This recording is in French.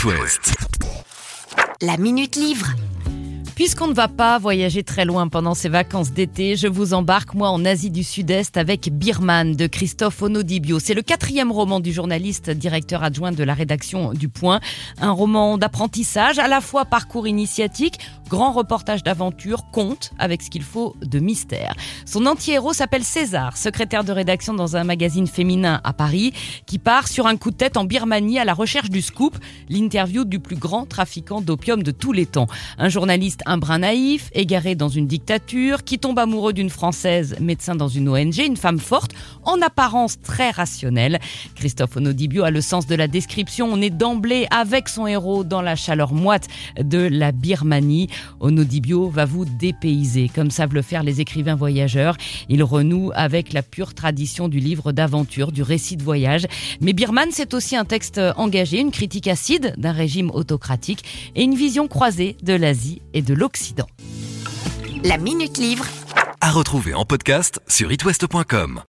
It West. La Minute Livre. Puisqu'on ne va pas voyager très loin pendant ces vacances d'été, je vous embarque moi en Asie du Sud-Est avec Birman de Christophe Onodibio. C'est le quatrième roman du journaliste directeur adjoint de la rédaction du Point. Un roman d'apprentissage, à la fois parcours initiatique, grand reportage d'aventure, conte avec ce qu'il faut de mystère. Son anti-héros s'appelle César, secrétaire de rédaction dans un magazine féminin à Paris, qui part sur un coup de tête en Birmanie à la recherche du scoop, l'interview du plus grand trafiquant d'opium de tous les temps. Un journaliste un brin naïf, égaré dans une dictature, qui tombe amoureux d'une Française, médecin dans une ONG, une femme forte, en apparence très rationnelle. Christophe Onodibio a le sens de la description. On est d'emblée avec son héros dans la chaleur moite de la Birmanie. Onodibio va vous dépayser, comme savent le faire les écrivains voyageurs. Il renoue avec la pure tradition du livre d'aventure, du récit de voyage. Mais Birman, c'est aussi un texte engagé, une critique acide d'un régime autocratique et une vision croisée de l'Asie et de l'Occident. La Minute Livre. À retrouver en podcast sur itwest.com.